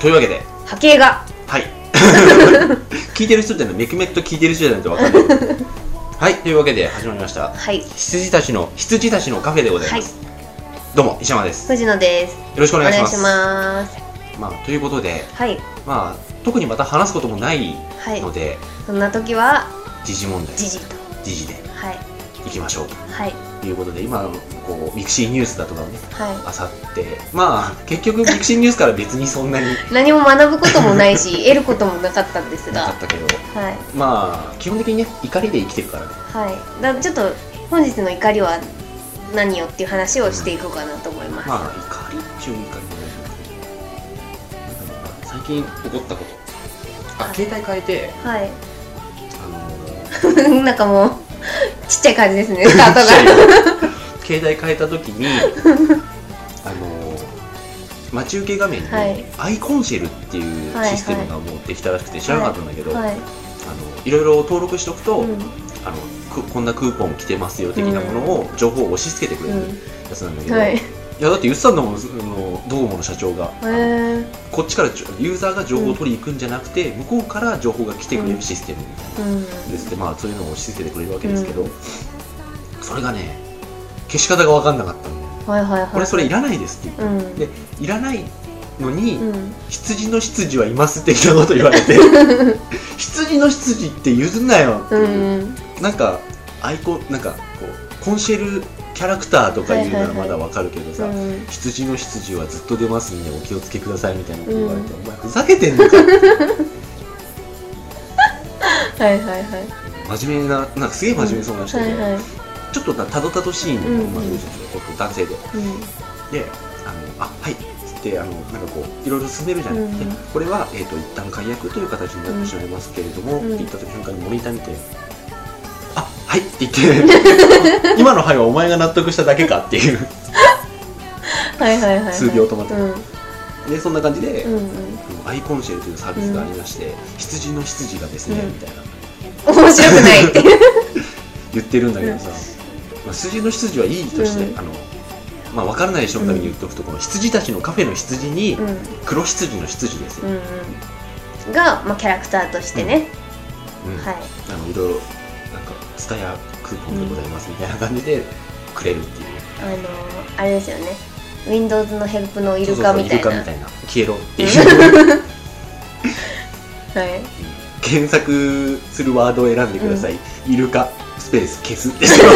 はいはいというわけで。波形が。はい。聞いてる人じゃないメクメクと聞いてる人じゃないと分かんない。はいというわけで始まりました。はい。羊たちの羊たちのカフェでございます、どうも石山です。よ藤野です。ろしくおお願いします。まあということではい。まあ特にまた話すこともないはい。ので、そんな時は時事問題。時事と。時事ではい。いきましょう。はい。ということで今こうミクシーニュースだとかをねはあさって。まあ結局ミクシーニュースから別にそんなにい 何も学ぶこともないし 得ることもなかったんですが。なかったけど。はい。まあ基本的にね怒りで生きてるからね。はい。だちょっと本日の怒りは何よっていう話をしていこうかなと思います、まあ怒りっちゅう怒りもないけどなんだろうな最近起こったこと。あはい。携帯変えてはい。あの なんかもう ちっちゃい感じですね スタートが。携帯変えた時にあの待ち受け画面にはい。アイコンシェルっていうはいシステムがもうできたらしくて知らなかったんだけど、はい。あのいろいろ登録しておくと、うん。あのくこんなクーポン来てますよ的なものを情報を押し付けてくれるやつなんだけど、はいいやだって言ってたんだもんそのドコモの社長が、へえこっちからちょユーザーが情報を取りに行くんじゃなくて、向こうから情報が来てくれるシステムみたいな、うん。ですって。まあそういうのを押し付けてくれるわけですけど、それがね消し方が分かんなかったんだよ。はいはいはい。これそれいらないですって言って、うん。でいらないのに、うん。羊の執事はいます的なこと言われて 羊の執事って譲んなよってう。いう、ん。なんかアイコンなんかコンシェルキャラクターとか言うならまだわかるけどさ、うん。羊の執事はずっと出ますんでお気をつけくださいみたいなこと言われて、うお前ふざけてんのかはいはいはい。真面目ななんかすげえ真面目そうな人で、はいはい。ちょっとたどたどしいの、うん。まあ、男性で。うんであのあはいっつってあのなんかこういろいろ進めるじゃない、うん。でこれは、えー、と一旦解約という形になってしまいますけれども、うん。って言った瞬間にモニター見て「あはい」って言って。今の「はい」はお前が納得しただけかっていう。はいはいはいはい。数秒止まって。うん。でそんな感じで、うんうん。アイコンシェルというサービスがありまして、羊の羊がですね、うん。みたいな。面白くない。っ て言ってるんだけどさ、まあ、羊の羊はいいとして、うん。あのまあ分からない人のために言っておくと、この羊たちのカフェの羊に、うん。黒羊の羊ですよ、うんうん。が、まあ、キャラクターとしてね、うん。はい。あのいろいろツタヤクーポンでございますみたいな感じでくれるっていう、あのーあれですよね。Windows のヘルプのイルカみたいな。イルカみたいな。消えろっていう。はい。検索するワードを選んでください、イルカスペース消す。ですよク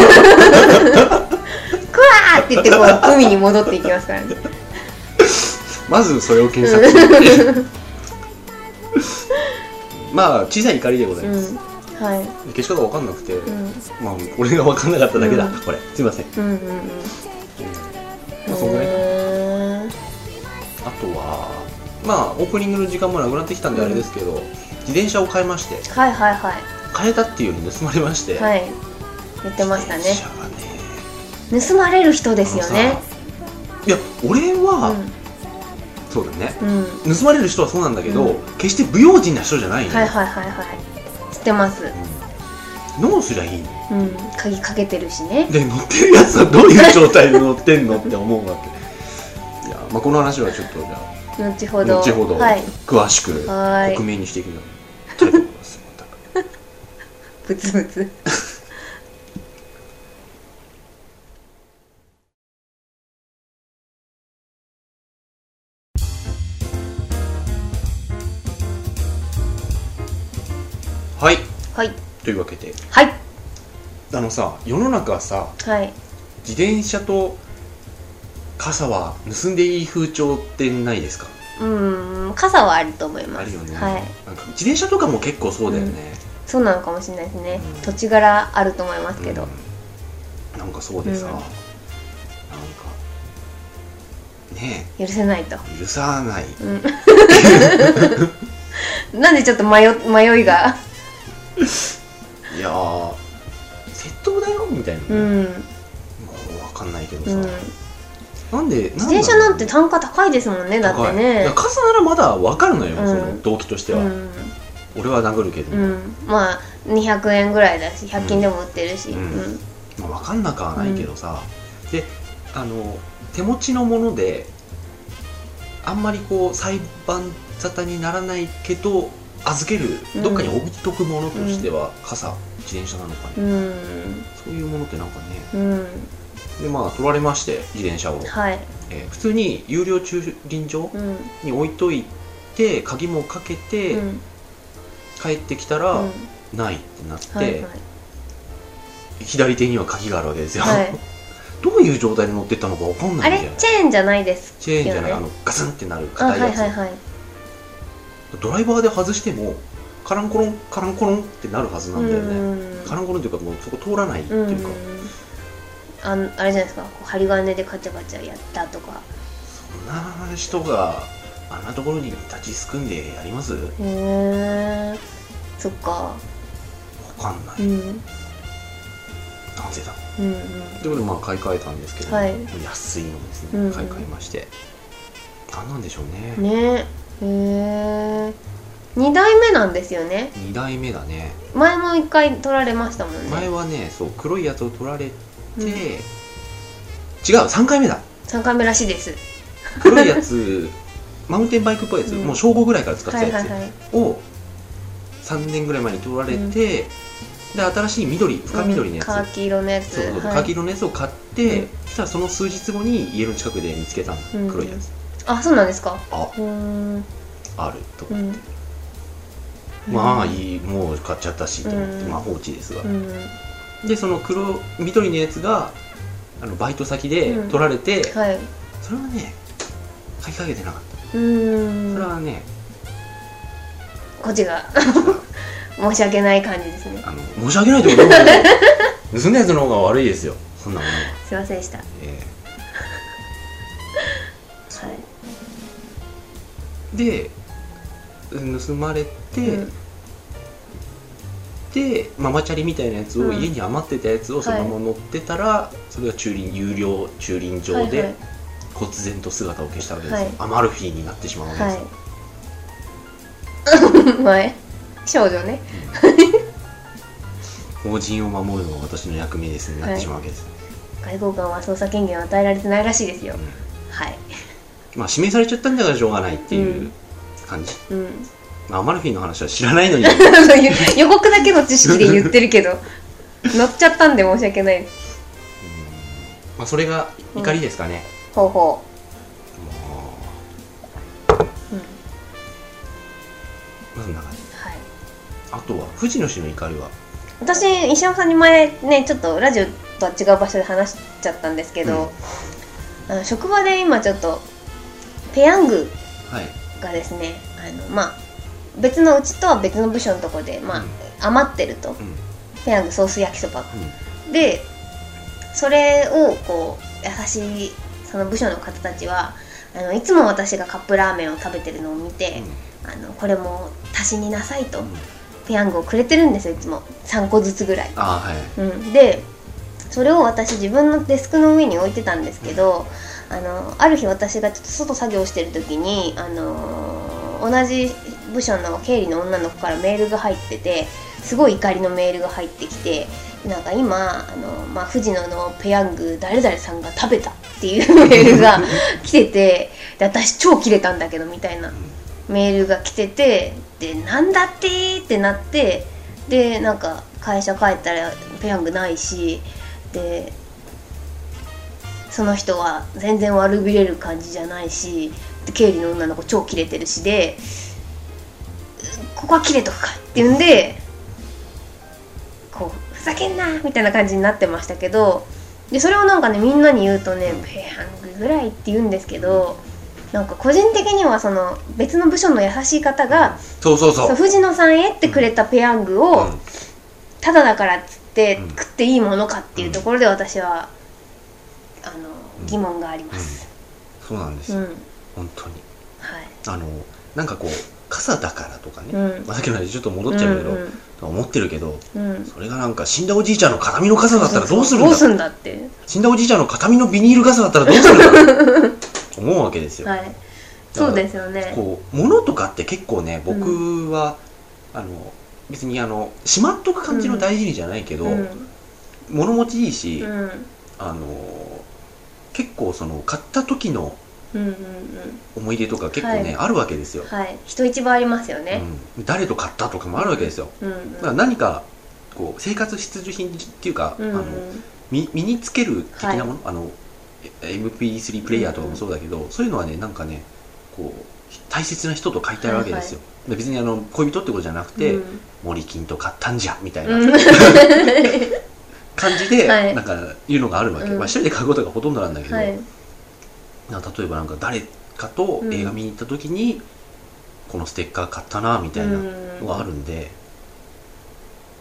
ワーって言ってこう海に戻っていきますからね。まずそれを検索する まあ小さい怒りでございます、うんはい。消し方わかんなくて、うん。まあ俺がわかんなかっただけだ、うん。これ。すいません、うんうんうん。まあそんぐらいかな。へー。あとはまあオープニングの時間もなくなってきたんであれですけど、自転車を買いましてはいはいはい。変えたっていうより盗まれまして、はい。言ってましたね。自転車がね。盗まれる人ですよね。あのさいや俺は、うそうだね。ん、うん、盗まれる人はそうなんだけど、うん。決して不用心な人じゃないのよ、はいはいはいはい知ってます。うん。どうすりゃいいのうん。鍵かけてるしね。で乗ってるやつはどういう状態で乗ってんのって思うわけ。いや、まあ、この話はちょっとじゃ後ほあど。後ほどはい。詳しく克明にしていくよたいと思います。また。ブツブツというわけで。はい。あのさ世の中さはい。自転車と傘は盗んでいい風潮ってないですか？うん傘はあると思います。あるよね、はい。なんか自転車とかも結構そうだよね、そうなのかもしれないですね、うん。土地柄あると思いますけど、うん。なんかそうでさ、うん。なんかね許せないと、え許さない。うん、なんでちょっと迷迷いが？いやー窃盗だよみたいな。ね、うん、もう分かんないけどさ、うん、なんで自転車なんて単価高いですもんねだってね。や傘ならまだ分かるのよ、うん。その動機としては、うん、俺は殴るけど、うん、まあ200円ぐらいだし100均でも売ってるし、ううん。ん。まあ、分かんなくはないけどさ、であの手持ちのものでああんまりこう裁判沙汰にならないけど預けるうん。どっかに置いとくものとしては、傘自転車なのかね、うん。そういうものってなんかね。うん。でまあ取られまして自転車を、はい。えー普通に有料駐輪場うん。に置いといて鍵もかけて、うん。帰ってきたら、うん。ないってなって、はいはい。左手には鍵があるわけですよ、はい。どういう状態で乗ってったのかわかんなあいんだよね。れ？チェーンじゃないですチェーンじゃない、あのガツンってなるあ硬やつ、はいいはいはいドライバーで外してもカランコロンカランコロンってなるはずなんだよね、うん。カランコロンというかもうそこ通らないっていうか、あんあれじゃないですか。針金でカチャカチャやったとか。そんな人があんなところに立ちすくんでやります？わへえそっか。かんない、うん。なぜだ。うんうん。ということでまあ買い替えたんですけど、はい。安いのですね、うんうん。買い替えまして。何なんでしょうね。ねへえ2代目なんですよね。2代目だね。前も1回取られましたもんね。前はねそう黒いやつを取られて、うん。違う3回目だ。3回目らしいです。黒いやつ マウンテンバイクっぽいやつ、うん。もう小5ぐらいから使ってはたやつを3年ぐらい前に取られて、で新しい緑深緑のやつ、カーキ色のやつ。そうそうはい。カキ色のやつを買って、うん。そしたらその数日後に家の近くで見つけた黒いやつあそうなんですか？あ。うー。んあると、うん。まあいいもう買っちゃったしと思って、うん。まあ放置ですがう、ん。でその黒緑のやつがあのバイト先でうん。取られて、はい。それはね買いかけてなかった、うーん。それはねこっちが 申し訳ない感じですね。あの申し訳ないというか 盗んだやつの方が悪いですよ。そんなものは、すいませんでした。はえ。いーで盗まれて、うん。でママチャリみたいなやつを、うん。家に余ってたやつをそのまま乗ってたら、それが駐輪有料駐輪場ではいはい。忽然と姿を消したわけですよ、はい。アマルフィになってしまうわけですよ、はい。前？少女ね。法人を守るのが私の役目ですになってしまうわけです、外交官は捜査権限を与えられてないらしいですよ。はいまあ指名されちゃったんだからしょうがないっていう感じ、うん。まあ、アマルフィの話は知らないのに。予告だけの知識で言ってるけど 乗っちゃったんで申し訳ない。まあそれが怒りですかね、ほうほもう、うん、うまあそんな感じ。はい。あとは藤野氏の怒りは？私石山さんに前ねちょっとラジオとは違う場所で話しちゃったんですけど、あの職場で今ちょっとペヤングはい。がですねあのまあ別のうちとは別の部署のところで、まあうん。余ってると。うん。ペヤングソース焼きそば。うん。でそれをこう優しいその部署の方たちはあのいつも私がカップラーメンを食べてるのを見て、あのこれも足しになさいと、うん。ペヤングをくれてるんですよいつも。3個ずつぐらい、はい。うん、でそれを私自分のデスクの上に置いてたんですけど、あのある日私がちょっと外作業してる時に、あの同じ部署の経理の女の子からメールが入っててすごい怒りのメールが入ってきてなんか今あの、まあ、藤野のペヤング誰々さんが食べたっていうメールが 来ててで私超キレたんだけどみたいなメールが来ててでなんだってーってなってでなんか会社帰ったらペヤングないしでその人は全然悪びれる感じじゃないしで経理の女の子超キレてるしでここはキレとくかって言うんでこうふざけんなみたいな感じになってましたけどでそれをなんかねみんなに言うとねペヤングぐらいって言うんですけどなんか個人的にはその別の部署の優しい方がそうそう。そう藤野さんへってくれたペヤングを、うん。ただだからっつってうん。食っていいものかっていうところで私は疑問があります。そうなんですよ、うん、本当に。はい。あのなんかこう傘だからとかね、うん。まあ、さっきの話ちょっと戻っちゃうけど、うん思ってるけどうん。うんそれがなんか死んだおじいちゃんの形見の傘だったらどうするんだ？どうすんだって？死んだおじいちゃんの形見のビニール傘だったらどうするんだ？思うわけですよ、はい。そうですよね。こう物とかって結構ね僕は、あの別にあのしまっとく感じの大事にじゃないけど、うん。物持ちいいし、うん。あの結構その買った時のうんうんうん。思い出とか結構ね、はい。あるわけですよ、はい。人一倍ありますよね。うん、誰と買ったとかもあるわけですよ、うんうん。だから何かこう生活必需品っていうか、うんうん。あの身身につける的なもの、あのえ MP3 プレイヤーとかもそうだけど、そういうのはねなんかねこう大切な人と書いてあるわけですよ、で別にあの恋人ってことじゃなくて、うん。森金と買ったんじゃみたいな。うん 感じで、はい。なんかいうのがあるわけ、うん。まあ、一人で買うことがほとんどなんだけど、はい。なんか例えばなんか誰かと映画見に行った時に、このステッカー買ったなみたいなのがあるんで、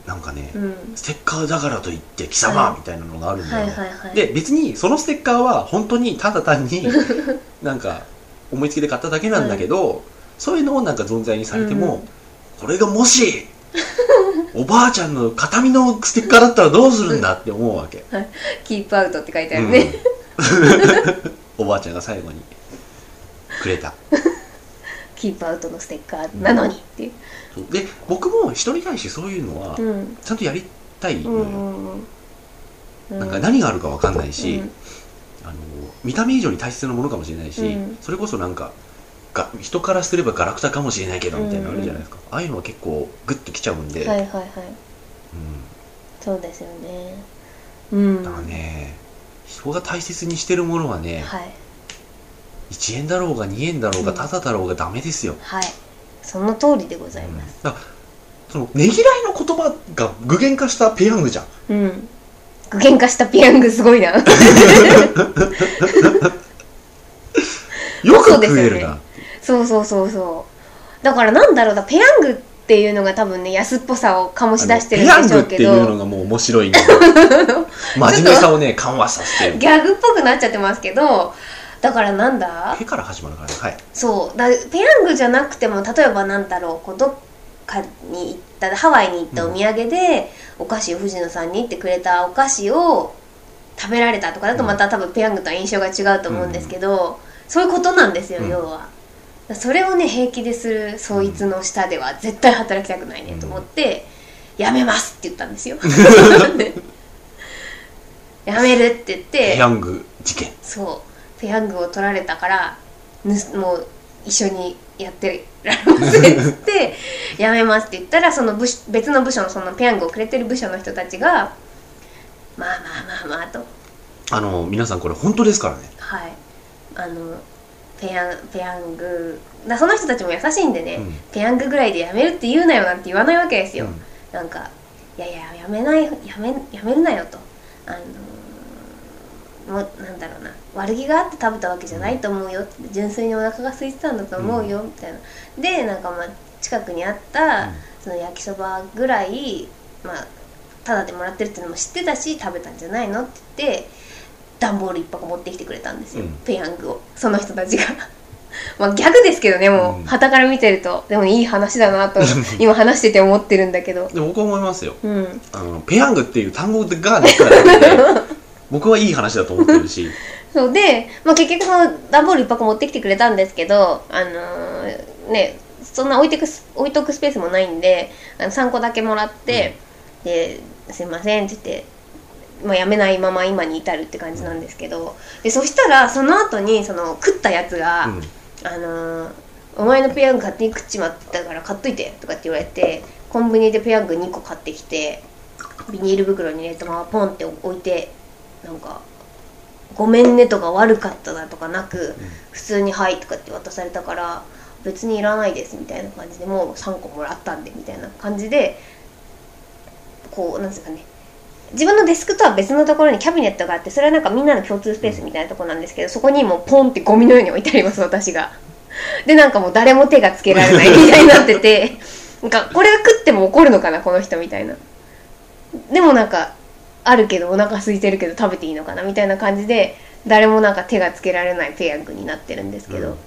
なんかね、うん。ステッカーだからといって貴様、はい。みたいなのがあるんだはよ。ね、いはいはい。で別にそのステッカーは本当にただ単に なんか思いつきで買っただけなんだけど、そういうのをなんか存在にされても、うん。これがもし おばあちゃんの形見のステッカーだったらどうするんだって思うわけ、キープアウトって書いてあるね、うん。おばあちゃんが最後にくれた。キープアウトのステッカーなのにっていう、そう。で僕も人に対してそういうのはうん、ちゃんとやりたいのよ、なんか何があるか分かんないし、うん。あの見た目以上に大切なものかもしれないし、うん。それこそなんかが人からすればガラクタかもしれないけどみたいなのあるじゃないですか、ああいうのは結構グッときちゃうんで、はいはいはい。そうですよね。うん。うん、だからね人が大切にしてるものはね、はい。1円だろうが2円だろうがうん。タダだろうがダメですよ、はい。その通りでございうんます。だからそのねぎらいの言葉が具現化したペヤングじゃん。うん。具現化したペヤングすごいな。よく食えるな、そうそうそうそう。だからなんだろうなペヤングっていうのが多分ね安っぽさを醸し出してるんペヤングっでしょうけていうのどがもう面白い真面目さをね緩和させてる。ギャグっぽくなっちゃってますけど。だからなんだ？ペから始まるからね。はい。そう。だペヤングじゃなくても例えばなんだろうこうどっかに行ったハワイに行ったお土産で、お菓子を藤野さんにってくれたお菓子を食べられたとかだとまた多分ペヤングとは印象が違うと思うんですけど、そういうことなんですよ、うん。要はそれをね平気でするそいつの下では絶対働きたくないねと思って、やめますって言ったんですよ。やめるって言ってペヤング事件。そう。ペヤングを取られたからもう一緒にやってられませんっつって やめますって言ったらその部署別の部署のそのペヤングをくれてる部署の人たちがまあまあまあまあと。あの皆さんこれ本当ですからね。はい。あのペヤンペヤングだその人たちも優しいんでね、うん。ペヤングぐらいでやめるって言うなよなんて言わないわけですよ、うん。なんかいやいややめないやめやめるなよと。あのもうなんだろうな。悪気があって食べたわけじゃないと思うよ。純粋にお腹が空いてたんだと思うよ、みたいな。でなんかまあ近くにあった、うん。その焼きそばぐらいまあタダでもらってるっていうのも知ってたし食べたんじゃないのって言って段ボール一箱持ってきてくれたんですよ、うん。ペヤングを。その人たちが。まあギャグですけどねもうん。う傍から見てると。でもいい話だなと今話してて思ってるんだけど。で僕は思いますよ。うん。あのペヤングっていう単語ができただけで僕はいい話だと思ってるし。そうで、まあ、結局その段ボール一箱持ってきてくれたんですけどあのーねそんな置いてくす置いとくスペースもないんであの3個だけもらって、ですいませんって言って、まあ、やめないまま今に至るって感じなんですけどでそしたらその後にその食ったやつが、うん。あのーお前のペヤング勝手に食っちまったから買っといて」とかって言われてコンビニでペヤング2個買ってきてビニール袋に入れたままポンって置いてなんか「ごめんね」とか「悪かった」だとかなく普通に「はい」とかって渡されたから別にいらないですみたいな感じでもう3個もらったんでみたいな感じでこうなんですかね自分のデスクとは別のところにキャビネットがあってそれはなんかみんなの共通スペースみたいなところなんですけどそこにもうポンってゴミのように置いてあります私が。でなんかもう誰も手がつけられないみたいになっててなんかこれが食っても怒るのかなこの人みたいな。でもなんかあるけどお腹空いてるけど食べていいのかなみたいな感じで誰もなんか手がつけられないペヤングになってるんですけど、うん。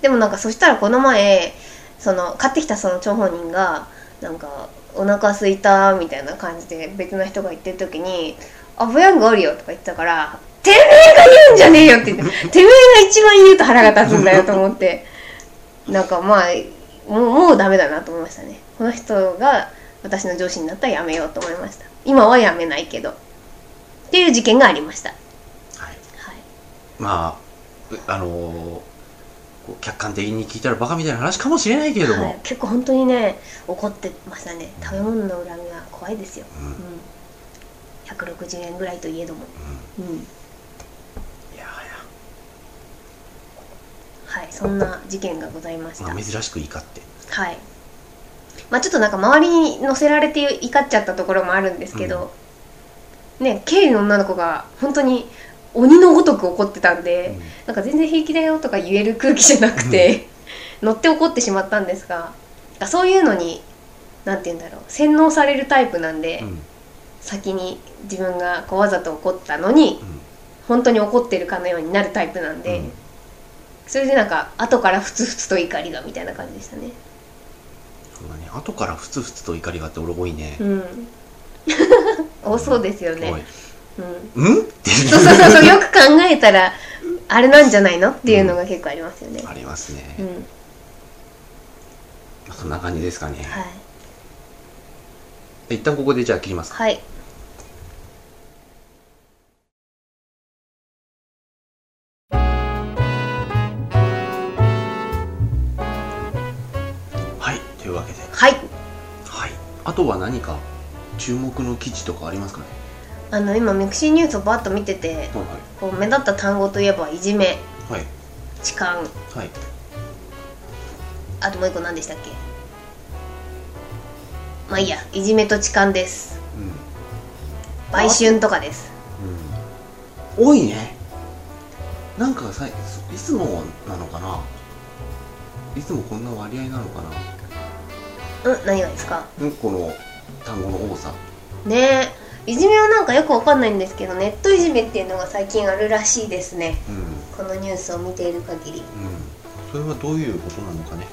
でもなんかそしたらこの前その買ってきたその張本人がなんかお腹空いたみたいな感じで別の人が言ってる時に「あペヤングあるよ」とか言ってたから「てめえが言うんじゃねえよ」って言って「てめえが一番言うと腹が立つんだよ」と思って。なんかまあもうもうダメだなと思いましたね。この人が私の上司になったらやめようと思いました。今はやめないけど。っていう事件がありました。はい。はい。まああのーこう客観的に聞いたらバカみたいな話かもしれないけれども、はい、結構本当にね怒ってましたね。食べ物の恨みは怖いですよ、うん。うん、160円ぐらいといえども、うん、いやはい。そんな事件がございました、まあ、珍しく怒って。はい。まあちょっとなんか周りに乗せられて怒っちゃったところもあるんですけど、ね経理の女の子が本当に鬼のごとく怒ってたんで、うん。なんか全然平気だよとか言える空気じゃなくて、乗って怒ってしまったんですがそういうのになんて言うんだろう洗脳されるタイプなんで、うん。うん先に自分がこうわざと怒ったのに本当に怒ってるかのようになるタイプなんで、うん。それでなんか後からふつふつと怒りがみたいな感じでしたね。そうだね。後からふつふつと怒りがあって俺多いね。う、ん。多そうですよねうん。そうそうそうそうよく考えたらあれなんじゃないのっていうのが結構ありますよね。ありますね、うん、まあそんな感じですかね、はい。一旦ここでじゃあ切りますか。はい。はい。というわけで。はい。はい。あとは何か注目の記事とかありますかね？あの今ミクシーニュースをバッと見ててはいこう目立った単語といえばいじめはい。痴漢。はい。あともう一個何でしたっけ？まあいいや。いじめと痴漢です。うん。売春とかです。うん。多いね。なんかさいつもなのかな？いつもこんな割合なのかな？うん何がですか？うんこの単語の多さ。ね。えいじめはなんかよくわかんないんですけどネットいじめっていうのが最近あるらしいですね。うん。うんこのニュースを見ている限り。それはどういうことなのかね？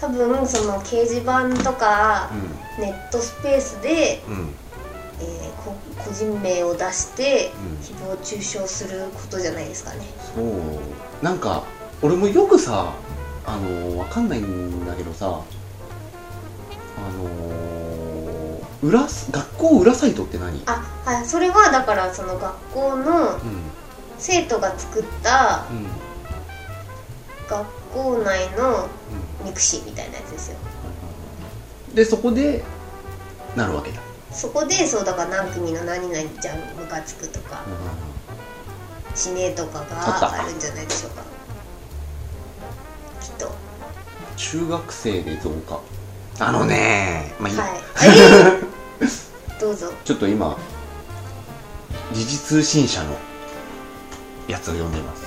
多分その掲示板とかうネットスペースで、んうん。えーこ個人名を出してうん。誹謗中傷することじゃないですかね。そう。なんか俺もよくさあのわかんないんだけどさあの裏す学校裏サイトって何？あはいそれはだからその学校のうん。生徒が作ったうん。学校内のミクシーみたいなやつですよ。うんでそこでなるわけだ、そこでそうだから何組の何々ちゃんムカつくとか死ねとかがあるんじゃないでしょうか。きっと。中学生で増加あのねまあいいや、はい。え ーどうぞ。ちょっと今時事通信社のやつを読んでます。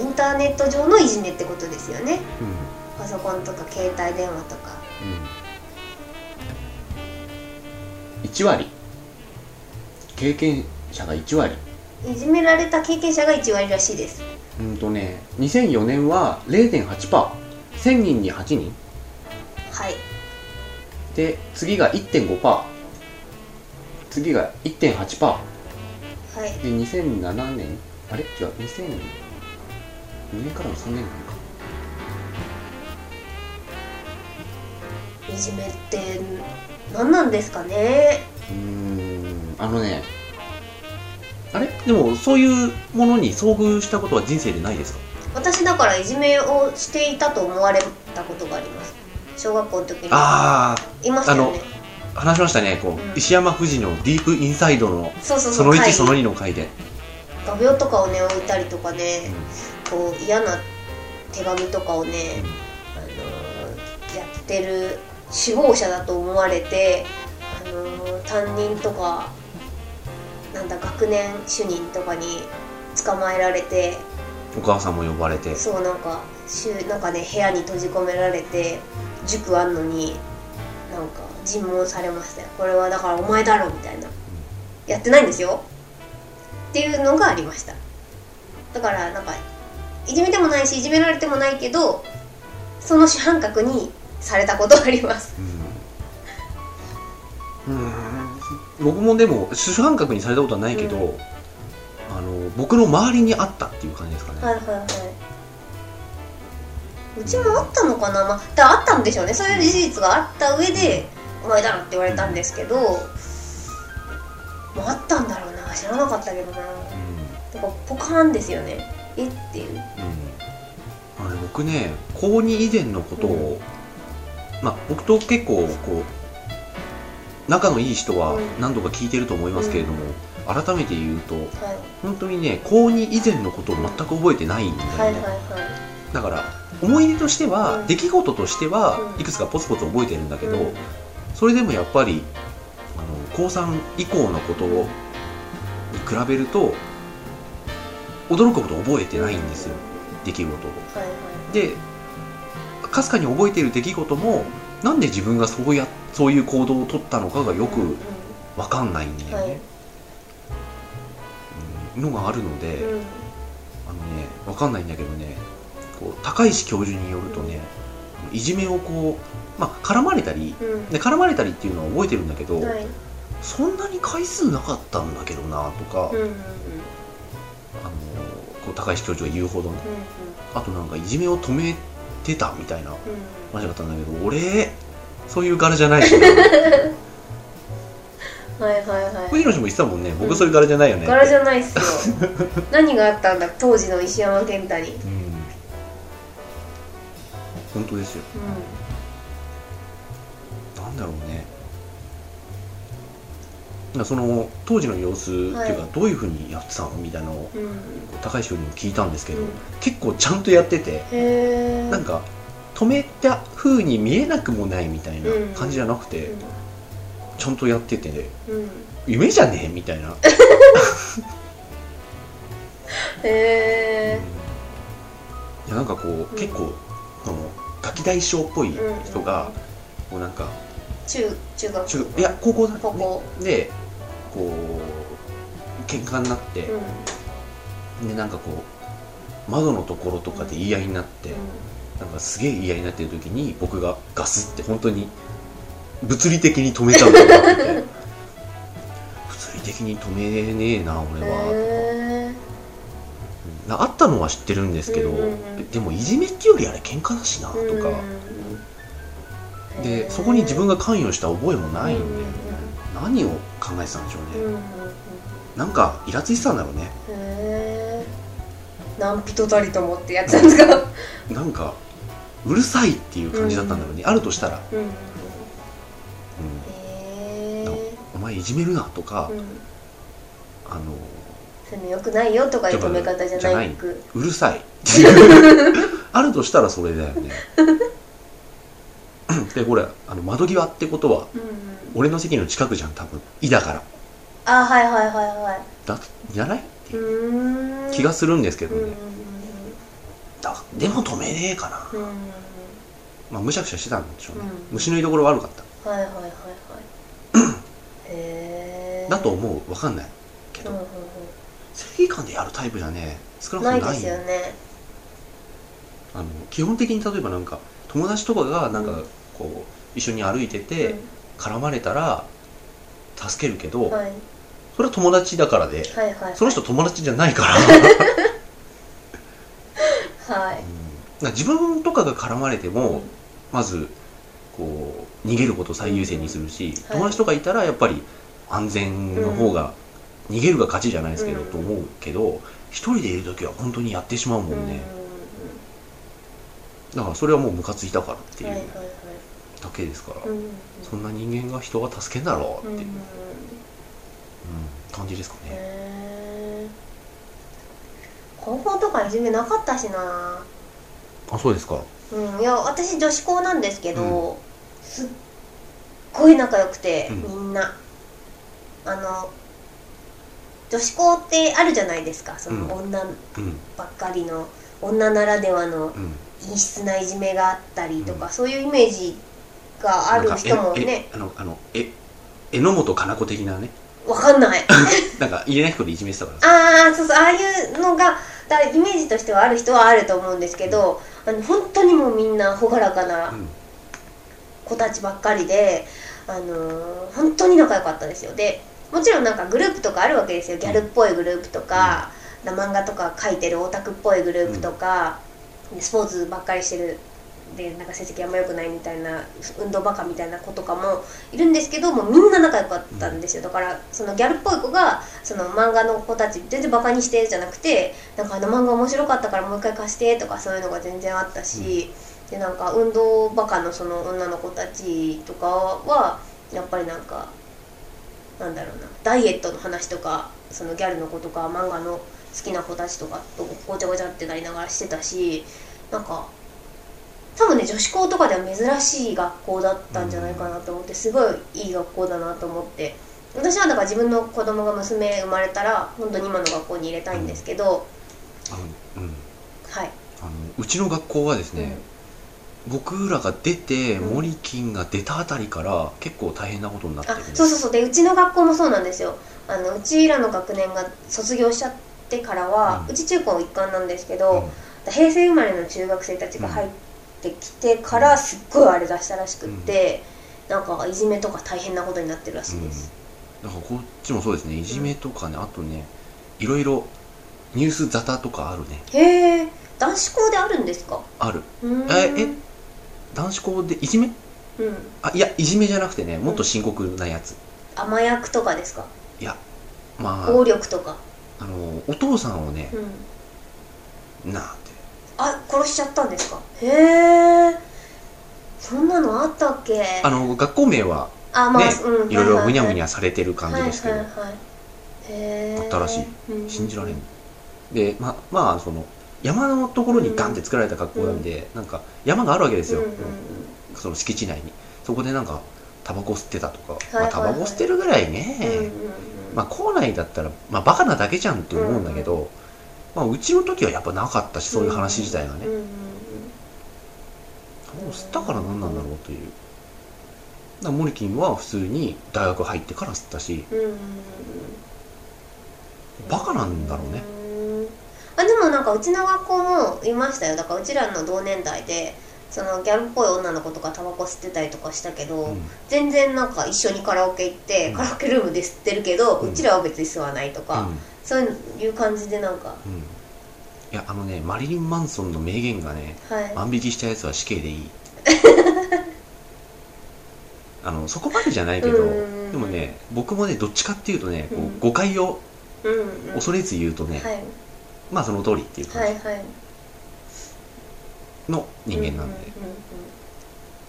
インターネット上のいじめってことですよね。うん。パソコンとか携帯電話とか。うん。1割。経験者が1割。いじめられた経験者が1割らしいです。うんとね2004年は 0.8%1000 人に8人？はい。で次が1.5%次が1.8%はい。で2007年？あれ？違う2002年からの3年間か。いじめって何なんですかね？うーんあのね。あれ？でもそういうものに遭遇したことは人生でないですか？私だからいじめをしていたと思われたことがあります。小学校の時に。あいましたよね。あ話しましたね。こう、うん。石山富士のディープインサイドのその1その2の回で、画鋲とかをね置いたりとかねうこう嫌な手紙とかをね、ん。あのーやってる首謀者だと思われて、あのー担任とかなんだ学年主任とかに捕まえられてお母さんも呼ばれて。そうなんかしゅなんかね部屋に閉じ込められて塾あんのになんか尋問されましたよ。これはだからお前だろみたいな。やってないんですよ。っていうのがありました。だからなんかいじめてもないしいじめられてもないけどその主犯格にされたことがあります。うん。うん。僕もでも主犯格にされたことはないけど、うあの僕の周りにあったっていう感じですかね、はいはいはい。うちもあったのかな、まあ、だあったんでしょうね。そういう事実があった上で「お前だろ」って言われたんですけど、まあ、あったんだろうな。知らなかったけどな。うん。だからポカーンですよね。えっていう。うん。あの僕ね高2以前のことを、まあ僕と結構こう仲のいい人はうん。何度か聞いてると思いますけれども、改めて言うとはい。本当にね高2以前のことを全く覚えてないんだよね、はいはいはい。だから思い出としては、うん。出来事としてはうん。いくつかポツポツ覚えてるんだけど、うん。それでもやっぱりあの高3以降のことをに比べると驚くほど覚えてないんですよ。出来事を。はいはい。でかすかに覚えている出来事もなんで自分がそうやそういう行動を取ったのかがよくうん。分かんないんだよね、うんのがあるので、うん。うんあのね分かんないんだけどねこう高石教授によるとねいじめをこう、まあ、絡まれたりうん。で絡まれたりっていうのは覚えてるんだけど、はい。そんなに回数なかったんだけどなとか、うんうんうん。うんあのこう高石教授が言うほどね。うあとなんかいじめを止めてたみたいなんうん。話だったんだけど俺そういう柄じゃないしな。はいはいはい藤野氏も言ってたもんね。僕そういう柄じゃないよね。柄じゃないっすよ。何があったんだ？当時の石山健太に。うん。うん本当ですよ。なんだろうね。なその当時の様子っていうか、はい。どういうふうにやってたの？みたいなのをうん。高石教授にも聞いたんですけど、うん。結構ちゃんとやっててなんか止めた風に見えなくもないみたいな感じじゃなくて、ちゃんとやっててねうんうん夢じゃねえみたいな、へえいやなんかこう、ん。結構このガキ大将っぽい人が、こうなんか中中学中いや高校だ、ね、高校。でこう喧嘩になって、うん。でなんかこう窓のところとかで言い合いになって、なんかすげえ言い合いになってる時に僕がガスって本当に物理的に止めちゃうとかってに止めねえな俺は、へうんあったのは知ってるんですけど、でもいじめっていうよりあれ喧嘩だしなとえか、でそこに自分が関与した覚えもないんで、何を考えてたんでしょうね、うんうんうん。なんかイラついてたんだろうね。へえ何人たりともってやつなんですか？なんかうるさいっていう感じだったんだろうね、あるとしたら、うんお前いじめるなとか、うんあのそういうのよくないよとかいう止め方じゃなないく。うるさい。ってい。うあるとしたらそれだよね。でこれあの窓際ってことはうんうん。俺の席の近くじゃん多分「い」だから。あはいはいはいはだじゃないっていう気がするんですけどね、だでも止めねえかな、まあむしゃくしゃしてたんでしょうね、うん虫の居所悪かった。はいはいはいはい。へえだと思う。わかんないけど、うんうん正義感でやるタイプじゃね少うなくともないんないですよね。あの基本的に例えばなんか友達とかがなんかうん。こう一緒に歩いてて絡まれたら助けるけど、うんはい。それは友達だからで、はいはいはい。その人友達じゃないから、はい。うん。自分とかが絡まれても、まずこう逃げることを最優先にするし、はい。友達とかいたらやっぱり安全の方が、逃げるが勝ちじゃないですけど、うん。と思うけど一人でいる時は本当にやってしまうもんね、だからそれはもうムカついたからっていうだけですから、うんそんな人間が人は助けんだろううんっていう、うん感じですかね、高校とかいじめなかったしな。あそうですか。うん。いや私女子校なんですけど、すっごい仲良くて、うん。みんな。あの女子校ってあるじゃないですか。その女うん。ばっかりの女ならではのうん。陰湿ないじめがあったりとか、そういうイメージがある人もね。えあのあのえ榎本かな子的なね。わかんない。なんか家な彦でいじめてたから。さああそうそうああいうのがだイメージとしてはある人はあると思うんですけど、あの本当にもうみんな朗らかなうん。子たちばっかりで、あのー本当に仲良かったですよ。でもちろんなんかグループとかあるわけですよ。ギャルっぽいグループとか、漫画とか描いてるオタクっぽいグループとか、スポーツばっかりしてる。でなんか成績あんま良くないみたいな運動バカみたいな子とかもいるんですけどもうみんな仲良かったんですよ。だからそのギャルっぽい子がその漫画の子たち全然バカにしてじゃなくてなんかあの漫画面白かったからもう一回貸してとかそういうのが全然あったし、でなんか運動バカのその女の子たちとかはやっぱりなんかなんだろうな。ダイエットの話とかそのギャルの子とか漫画の好きな子たちとかとごちゃごちゃってなりながらしてたしなんか多分ね女子校とかでは珍しい学校だったんじゃないかなと思ってすごいいい学校だなと思って。私はだから自分の子供が娘生まれたら本当に今の学校に入れたいんですけど、あのうん。はい、あのうちの学校はですね、僕らが出て、うんモリキンが出たあたりから結構大変なことになってあるそうそうそう。でうちの学校もそうなんですよ。あのうちらの学年が卒業しちゃってからは、ううんち中高一貫なんですけど、平成生まれの中学生たちが入ってきてからすっごいあれ出したらしくって、なんかいじめとか大変なことになってるらしいです、だからこっちもそうですね。いじめとかね、あとねいろいろニュース沙汰とかあるね。へえ男子校であるんですか？ある。ええ男子校でいじめ？うん。あいやいじめじゃなくてねもっと深刻なやつ、甘役とかですか？いやま暴あ力とか。あのお父さんをねうん。なあって。あ殺しちゃったんですか？へえ。そんなのあったっけ？あの学校名はあまあ、ねうんいろいろむにゃむにゃゃされてる感じですけど、はいはいはい、へーあったらしい。うん信じられん。でままあその山のところにガンって作られた学校なんで、なんか山があるわけですよ、その敷地内に。そこでなんかタバコ吸ってたとか、まあタバコ吸ってるぐらいね、まあ校内だったら、まあ、バカなだけじゃんって思うんだけど、まあ、うちの時はやっぱなかったしそういう話自体がね、タバコ吸ったから何なんだろうという。だモリキンは普通に大学入ってから吸ったし。バカなんだろうね。うんあでもなんかうちの学校もいましたよ。だからうちらの同年代でそのギャルっぽい女の子とかタバコ吸ってたりとかしたけど、うん。全然なんか一緒にカラオケ行って、うん。カラオケルームで吸ってるけど、ううんちらは別に吸わないとか、うん。そういう感じでなんか。うん。いやあのねマリリン・マンソンの名言がねはい、万引きしたやつは死刑でいい。あのそこまでじゃないけどうんでもね僕もねどっちかっていうとねこうん。う誤解をうんうん、恐れず言うとね、はいまあその通りっていう感じ。の人間なんで、う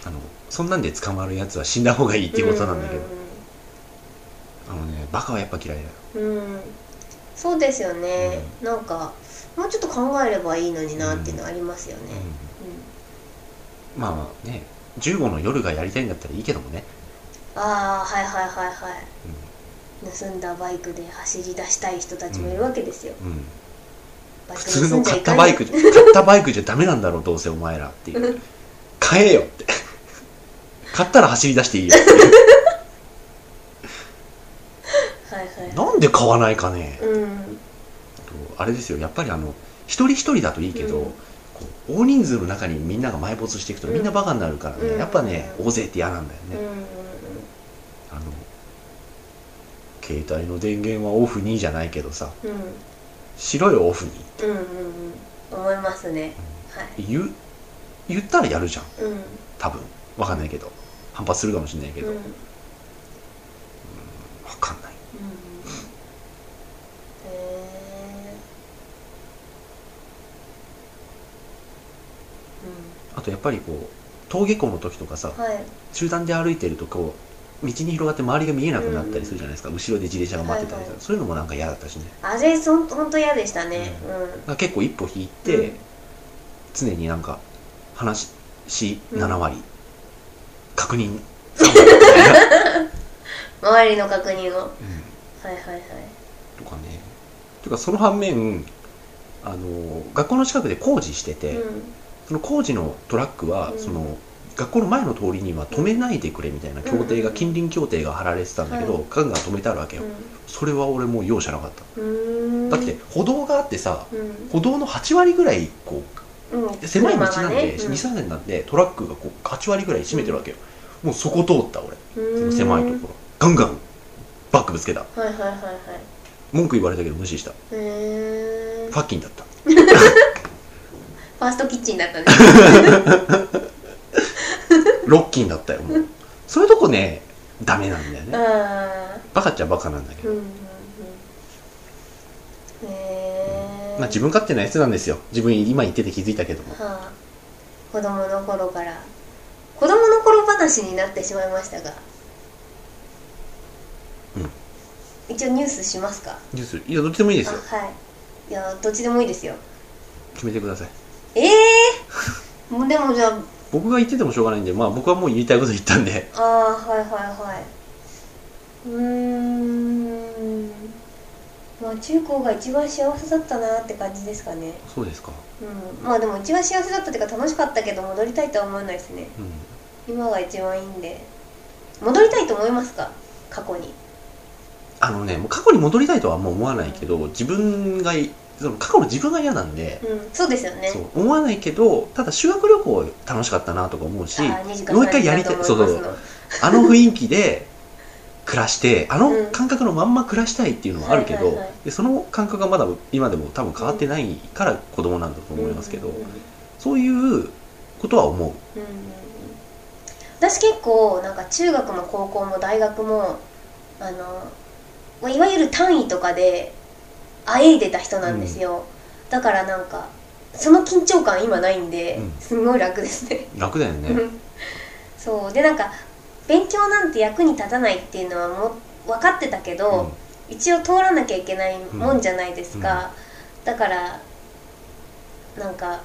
あのそんなんで捕まるやつは死んだ方がいいっていうことなんだけど、うあのねバカはやっぱ嫌いだよ。んうん。うんそうですよね、なんかもうちょっと考えればいいのになっていうのありますよね、うんまあね15の夜がやりたいんだったらいいけどもね、ああはいはいはいはい。盗んだバイクで走り出したい人たちもいるわけですよ、うんうん普通の買ったバイクじゃ買ったバイクじゃダメなんだろうどうせお前らっていう。買えよって。買ったら走り出していいよっていう。はいはい。なんで買わないかね。うん。あれですよ。やっぱりあの一人一人だといいけど、うん。大人数の中にみんなが埋没していくとみんなバカになるからね、うん。やっぱね大勢って嫌なんだよね、うんうんあの携帯の電源はオフにじゃないけどさうんうんしろよオフにうんうんうん。思いますね。はい。言う言ったらやるじゃん。うん。多分。わかんないけど。反発するかもしれないけど、うん。わかんない。へあとやっぱりこう登下校の時とかさーうんはい。集団で歩いてるとこう道に広がって周りが見えなくなったりするじゃないですか、後ろで自転車が待ってたりさ、はいはい。そういうのもなんか嫌だったしね。あれほんほんと嫌でしたね。だうん。結構一歩引いて、うん。常になんか話しうん。7割、確認。3割みたいな、周りの確認を。うん。はいはいはい。とかね。ていうかその反面あの学校の近くで工事してて、うん。その工事のトラックは、うん。その学校の前の通りには止めないでくれみたいな協定が、うん近隣協定が貼られてたんだけど、はいガンガン止めてあるわけよ、それは俺もう容赦なかった、うん。だって歩道があってさうん。歩道の8割ぐらいこう狭い道なんで、車がね2車線なんでトラックがこう8割ぐらい占めてるわけよ、もうそこ通った俺。うん。その狭いところ。ガンガンバックぶつけた。はいはいはいはい。文句言われたけど無視した。へえファッキンだった。ファーストキッチンだったんですロッキンだったよもう。そういうとこねダメなんだよね。あバカっちゃバカなんだけうんうんうんへえまあ自分勝手なやつなんですよ。自分今言ってて気づいたけども。はあ、子供の頃から。子供の頃話になってしまいましたが、一応ニュースしますか？ニュース？いやどっちでもいいですよ。あはい。いやどっちでもいいですよ。決めてください。ええー、もうでもじゃあ僕が言っててもしょうがないんでまあ僕はもう言いたいこと言ったんで。ああはいはいはい。うーん。まあ中高が一番幸せだったなって感じですかね。そうですか。うん。まあでも一番幸せだったっていうか楽しかったけど戻りたいとは思わないですね。うん。今が一番いいんで。戻りたいと思いますか？過去に。あのねもう過去に戻りたいとはもう思わないけど自分がいその過去の自分が嫌なんで、うん。そうですよね。そう思わないけどただ修学旅行楽しかったなとか思うしもう一回やりたいそうそうあの雰囲気で暮らしてあのうん感覚のまんま暮らしたいっていうのはあるけど、はいはいはい。でその感覚がまだ今でも多分変わってないから子供なんだと思いますけど、うんうんうん。そういうことは思う。うんうんうん。私結構なんか中学も高校も大学もあのまあいわゆる単位とかであえいでた人なんですよ、だからなんかその緊張感今ないんで、うん。すんごい楽ですね。楽だよね、そう。でなんか勉強なんて役に立たないっていうのはもう分かってたけど、一応通らなきゃいけないもんじゃないですか、だからなんか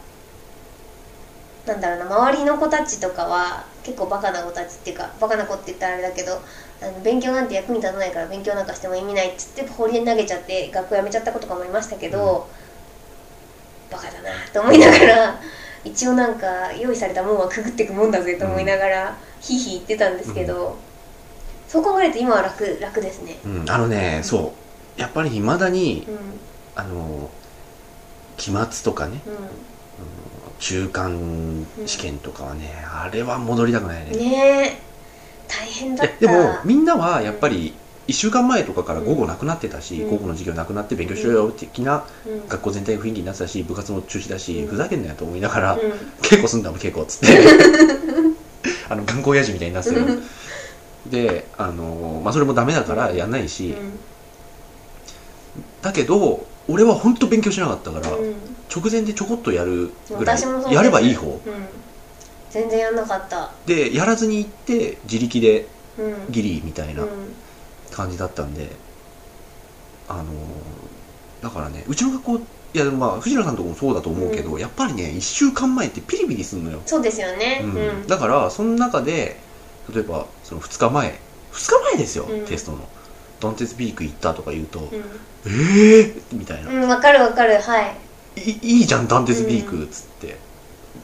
なんだろうな周りの子たちとかは結構バカな子たちっていうかバカな子って言ったらあれだけどあの勉強なんて役に立たないから勉強なんかしても意味ないっつって放り投げちゃって学校辞めちゃった子とかもいましたけど、バカだなと思いながら 一応なんか用意されたもんはくぐっていくもんだぜと思いながら、ひいひい言ってたんですけど、そう考えると今は楽楽ですね。うん。うんあのねそう。やっぱりいまだにうん。あの期末とかねう中間試験とかはね、あれは戻りたくないね。んねえ大変だでもみんなはやっぱり1週間前とかから午後なくなってたし、うん。午後の授業なくなって勉強しろよ的なうん。学校全体の雰囲気になってたし部活も中止だし、うん。ふざけんなよと思いながら、うん。稽古すんだもん稽古っつって。あの頑固親父みたいになってるであの、まあ、それもダメだからやんないし、だけど俺は本当勉強しなかったから、うん。直前でちょこっとやるぐらいやればいい方。うん全然やんなかった。でやらずに行って自力でうん。ギリみたいなうん。感じだったんで、あのだからねうちの学校いやまあ藤野さんとこもそうだと思うけど、うん。やっぱりね1週間前ってピリピリするのよ、そうですよね。うん。うん。だからその中で例えばその2日前。2日前ですよ、うん。テストの。ドンテスピーク行ったとか言うと、うえー？みたいな、んうんわかるわかるはい。いいいじゃんダンテスピークっつって、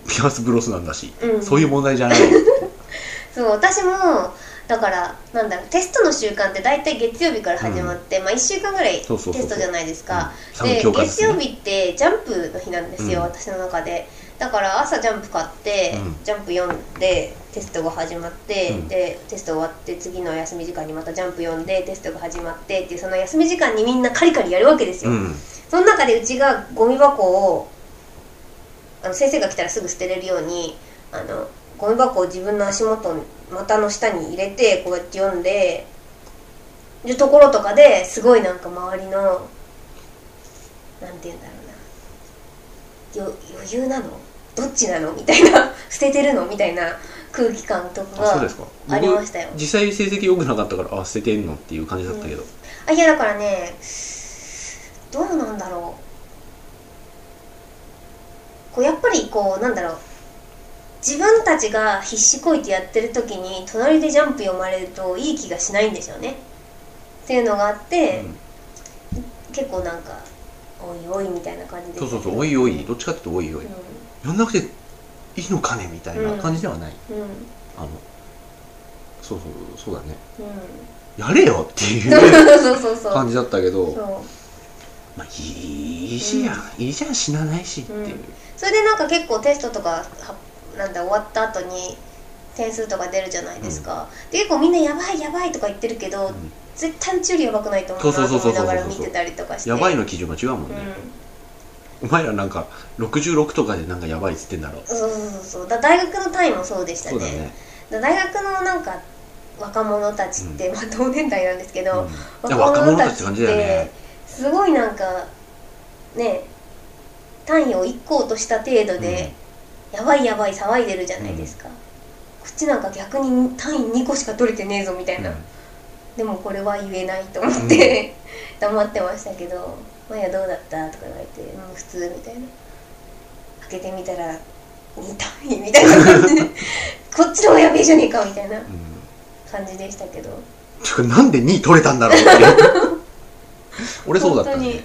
ピアスブロスなんだし、うん。そういう問題じゃない。そう私もだからなんだろうテストの習慣って大体月曜日から始まって、まあ1週間ぐらいテストじゃないですか。うん。でね。月曜日ってジャンプの日なんですよ、うん。私の中で。だから朝ジャンプ買って、うん。ジャンプ読んでテストが始まって、うん。でテスト終わって次の休み時間にまたジャンプ読んでテストが始まってっていうその休み時間にみんなカリカリやるわけですよ、うん。その中でうちがゴミ箱をあの先生が来たらすぐ捨てれるようにあのゴミ箱を自分の足元に股の下に入れてこうやって読んでるところとかですごいなんか周りのなんて言うんだろうな。よ余裕なの？どっちなの？みたいな。捨ててるの？みたいな。空気感とかがありましたよ。実際成績良くなかったからあ捨ててんの？っていう感じだったけど、あいやだからねどうなんだろうこうやっぱりこうなんだろう。自分たちが必死こいてやってる時に隣でジャンプ読まれるといい気がしないんでしょうね。っていうのがあって、結構なんかおいおいみたいな感じで。そうそうそうおいおいどっちかっていうとおいおい、うやんなくていいのかねみたいな感じではない、ん。うん。あのそうそうそうだね。うん。やれよってい うそうそうそう。感じだったけど。そうまあいいじゃん、いいじゃん。死なないしっていう、うん。それでなんか結構テストとかはなんだ終わった後に点数とか出るじゃないですか、で結構みんなやばいやばいとか言ってるけど、ん。絶対うちよりやばくないと思う。なとそうそうそうそう思いながら見てたりとかして。やばいの基準が違うもんね、うん。お前らなんか66とかでなんかやばいっつってんだろ。そうそうそうそう。だ大学の単位もそうでしたね。ね。大学のなんか若者たちって、まあ同年代なんですけど、若者たちって感じだよねすごいなんかね単位を1個落とした程度で、やばいやばい騒いでるじゃないですか、こっちなんか逆に単位2個しか取れてねえぞみたいな、でもこれは言えないと思って、黙ってましたけど「マヤどうだった?」とか言われて「うん普通」みたいな。開けてみたら2単位みたいな感じで こっちの方がやべえじゃねえかみたいなうん。感じでしたけど。なんで2位取れたんだろうって 俺そうだったね。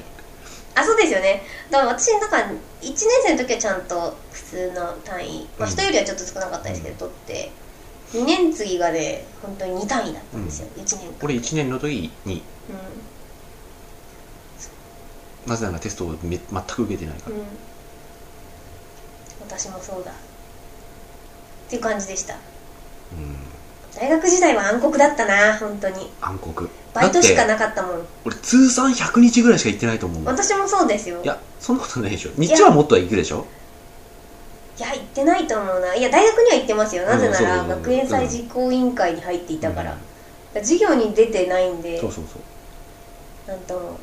あそうですよね。だから私なんか1年生の時はちゃんと普通の単位、まあ、うん。人よりはちょっと少なかったですけど、取って。2年次がね本当に2単位だったんですよ、1年間。俺1年の時にうなぜならテストをめ全く受けてないから。ん、うん、私もそうだ。っていう感じでした。うん大学時代は暗黒だったな本当に。暗黒。バイトしかなかったもん。俺通算100日ぐらいしか行ってないと思う私もそうですよ。やそんなことないでしょ。日中はもっとは行くでしょ？いや行ってないと思うな。いや大学には行ってますよ。なぜなら学園祭実行委員会に入っていたから,、授業に出てないんで。そうそうそう、なんとも。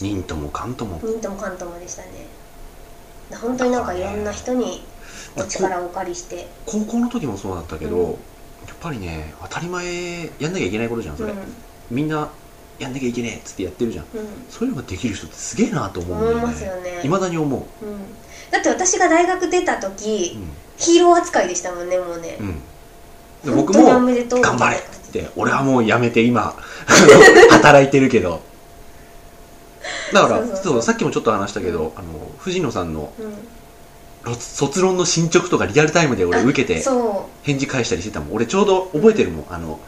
うん、忍ともかんとも。忍ともかんともでしたね。本当になんかいろんな人にお力をお借りして。高校の時もそうだったけど、うん。やっぱりね当たり前やんなきゃいけないことじゃんそれ、うん。みんなやんなきゃいけねえっつってやってるじゃん。うん。そういうのができる人ってすげえなと思うんだよね。思いますよね。いまだに思う、うん。だって私が大学出た時、うヒーロー扱いでしたもんねもうね、んうん、で僕も頑張れっつって俺はもうやめて今 働いてるけど。だからそうさっきもちょっと話したけどあの藤野さんの卒論の進捗とかリアルタイムで俺受けてそ返事返したりしてたもん。俺ちょうど覚えてるもん。あの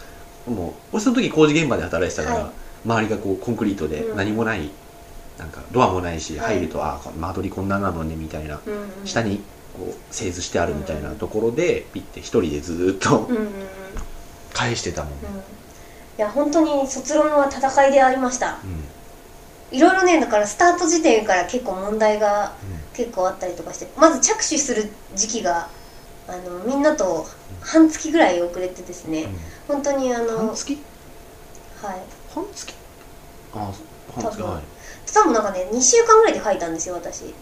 もう俺その時工事現場で働いてたから、はい。周りがこうコンクリートでうん。何もない、なんかドアもないしはい。入ると、ああ間取りこんななのねみたいな、う、うんうん、下にこう製図してあるみたいなところで、ピッて一人でずーっとうんうんうん。うん返してたもん、いや本当に卒論は戦いでありました。うん。いろいろねだからスタート時点から結構問題がう結構あったりとかしてまず着手する時期があのみんなと半月ぐらい遅れてですね、ん。本当にあうん、の半月？はい。半月？ああ半月多分はい。多分なんかね2週間ぐらいで書いたんですよ私。うん。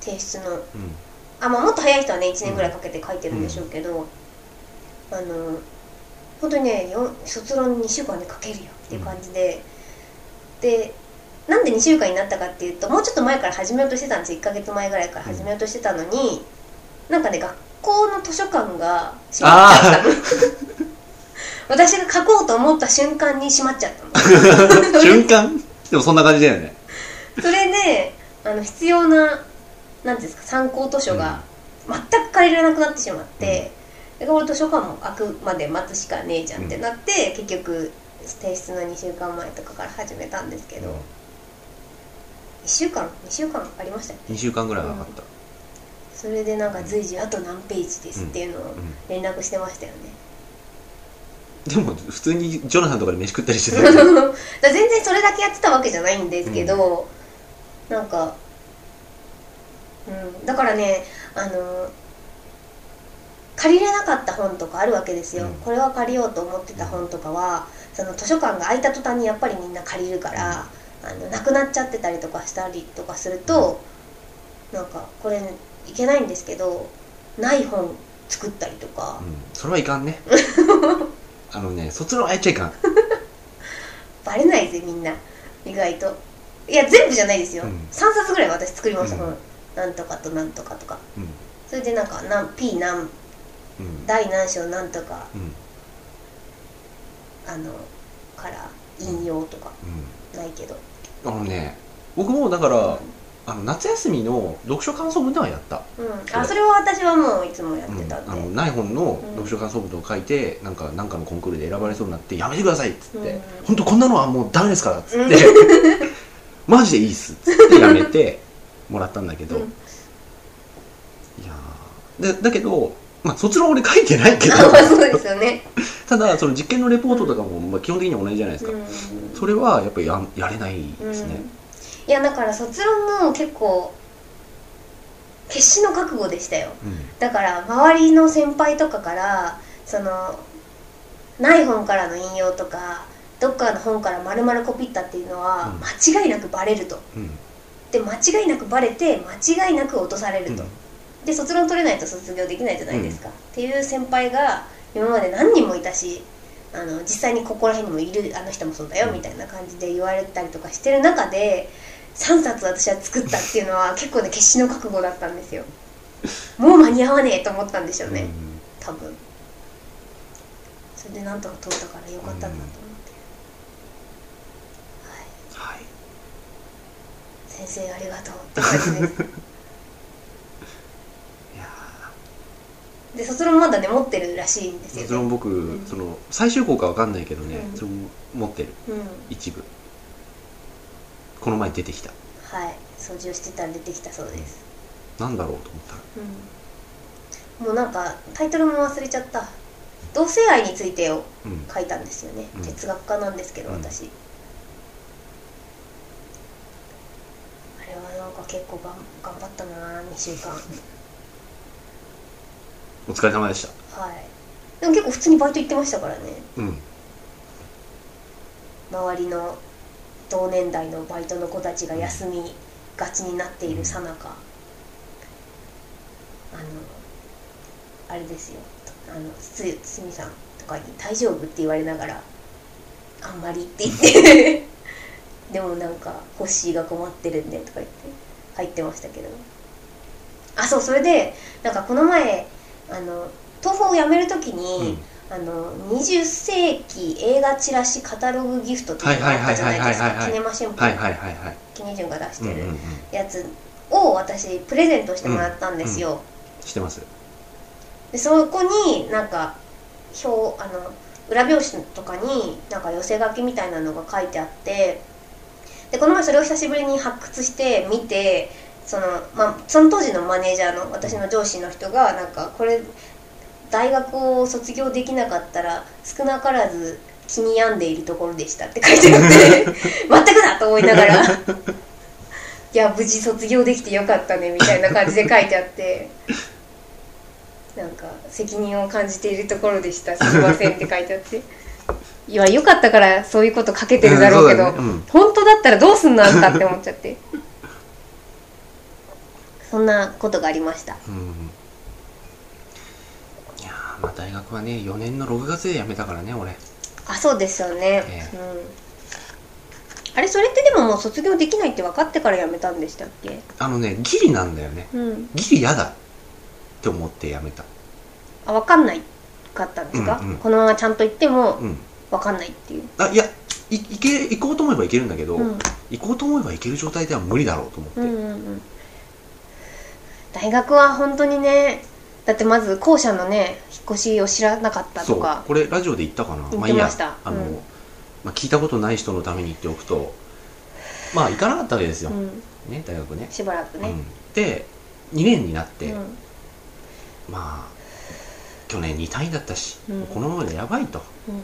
提出の。うん。あまあもっと早い人はね1年ぐらいかけて書いてるんでしょうけど、あの本当にねよ卒論2週間で書けるよっていう感じで、でなんで2週間になったかっていうともうちょっと前から始めようとしてたんですよ。1ヶ月前ぐらいから始めようとしてたのに、なんかね学校の図書館が閉まっちゃったの。私が書こうと思った瞬間に閉まっちゃったの。瞬間？でもそんな感じだよね。それであの必要ななんていうんですか参考図書が全く借りれなくなってしまって、でこれ図書館も開くまで待つしかねえじゃんってなって、結局提出の2週間前とかから始めたんですけど、1週間2週間ありましたよ2週間ぐらいはかかった、それでなんか随時あと何ページですっていうのをうん。連絡してましたよね、でも普通にジョナサンとかで飯食ったりしてた 全然それだけやってたわけじゃないんですけど、なんか、うん、だからねあの借りれなかった本とかあるわけですよ、うん。これは借りようと思ってた本とかはその図書館が開いた途端にやっぱりみんな借りるから、あのなくなっちゃってたりとかしたりとかすると、なんかこれいけないんですけどない本作ったりとか。う、ん、それはいかんね。あのね卒論はやっちゃいかん。バレないぜみんな。意外と。いや全部じゃないですよ、うん。3冊ぐらい私作りました、うん。本なんとかとなんとかとか。うん。それでなんかなん P 何うん。第何章なんとかうん。あのから引用とか。うん。ないけど、あのね僕もだからあの夏休みの読書感想文ではやった、うん、それ。あそれは私はもういつもやっうんてたんで、あのない本のうん。読書感想文を書いて、なんかなんかのコンクールで選ばれそうになってやめてくださいっつって、うん。本当こんなのはもうダメですか？らっつって、う マジでいいっすっつってやめてもらったんだけど、うん。いやー。でだけどまあ卒論俺書いてないけど。そうですよね、ただその実験のレポートとかも、まあ、基本的には同じじゃないですか、うんそれはやっぱりやんやれないですね、うん。いやだから卒論も結構決死の覚悟でしたよ。うん。だから周りの先輩とかからそのない本からの引用とかどっかの本から丸々コピったっていうのはうん。間違いなくバレると。うん。で間違いなくバレて間違いなく落とされると、で卒論取れないと卒業できないじゃないですか、っていう先輩が今まで何人もいたしあの実際にここら辺にもいるあの人もそうだよみたいな感じで言われたりとかしてる中で3冊私は作ったっていうのは結構ね決死の覚悟だったんですよ。もう間に合わねえと思ったんでしょうね、うん。多分。それでなんとか取ったからよかったなと思って、はい。はい。先生ありがとうって感じです いやで卒論まだね持ってるらしいんですよ、ね、ーそれも僕、うん。その最終項かわかんないけどね、うん。それも持ってる。うん。一部。この前出てきた。はい。掃除をしてたら出てきたそうです、なんだろうと思ったら。うん、もうなんかタイトルも忘れちゃった。同性愛についてをうん。書いたんですよね、うん。哲学科なんですけどうん。私、あれはなんか結構がん頑張ったな2週間お疲れ様でした。はい。でも結構普通にバイト行ってましたからね。うん。周りの同年代のバイトの子たちが休みがちになっているさなか。あのあれですよ。あのつ堤さんとかに「大丈夫?」って言われながら「あんまり」って言って。でもなんか「ホッシーが困ってるんで」とか言って入ってましたけど。あそうそれでなんかこの前あの東宝を辞める時に、あの20世紀映画チラシカタログギフトっていうのがあったじゃないですはいはいはいはいはいはいかキネマ新聞、はいはいはいはいキネジュンが出してるうんうんうん。やつを私プレゼントしてもらったんですよ、してます。でそこになんか表あの裏表紙とかになんか寄せ書きみたいなのが書いてあって。でこの前それを久しぶりに発掘して見てその,、まあ、その当時のマネージャーの私の上司の人がなんかこれ大学を卒業できなかったら少なからず気に病んでいるところでしたって書いてあって 全くだと思いながらいや無事卒業できてよかったねみたいな感じで書いてあってなんか責任を感じているところでしたすみませんって書いてあって。いやよかったからそういうこと書けてるだろうけど、うねうん。本当だったらどうすんのあんたって思っちゃってそんなことがありました。うん。いやーまあ大学はね4年の6月で辞めたからね俺。あそうですよね、えうん、あれそれってでももう卒業できないって分かってから辞めたんでしたっけ？あのねギリなんだよね。うん。ギリ嫌だって思って辞めた。あ分かんないかったんですか、うんうん。このままちゃんと言ってもうん。分かんないっていう、あいやいいけ行こうと思えば行けるんだけど、うん。行こうと思えば行ける状態では無理だろうと思って、うんうんうん大学は本当にねだってまず校舎のね引っ越しを知らなかったそうとかこれラジオで言ったかな。言っまあいいや。てましたあの、うん。まあ、聞いたことない人のために言っておくとまあ行かなかったわけですよ、うん、ね大学ね。しばらくね、うん、で2年になって、うん。まあ去年2単位だったし、うん。このままでやばいと。うん。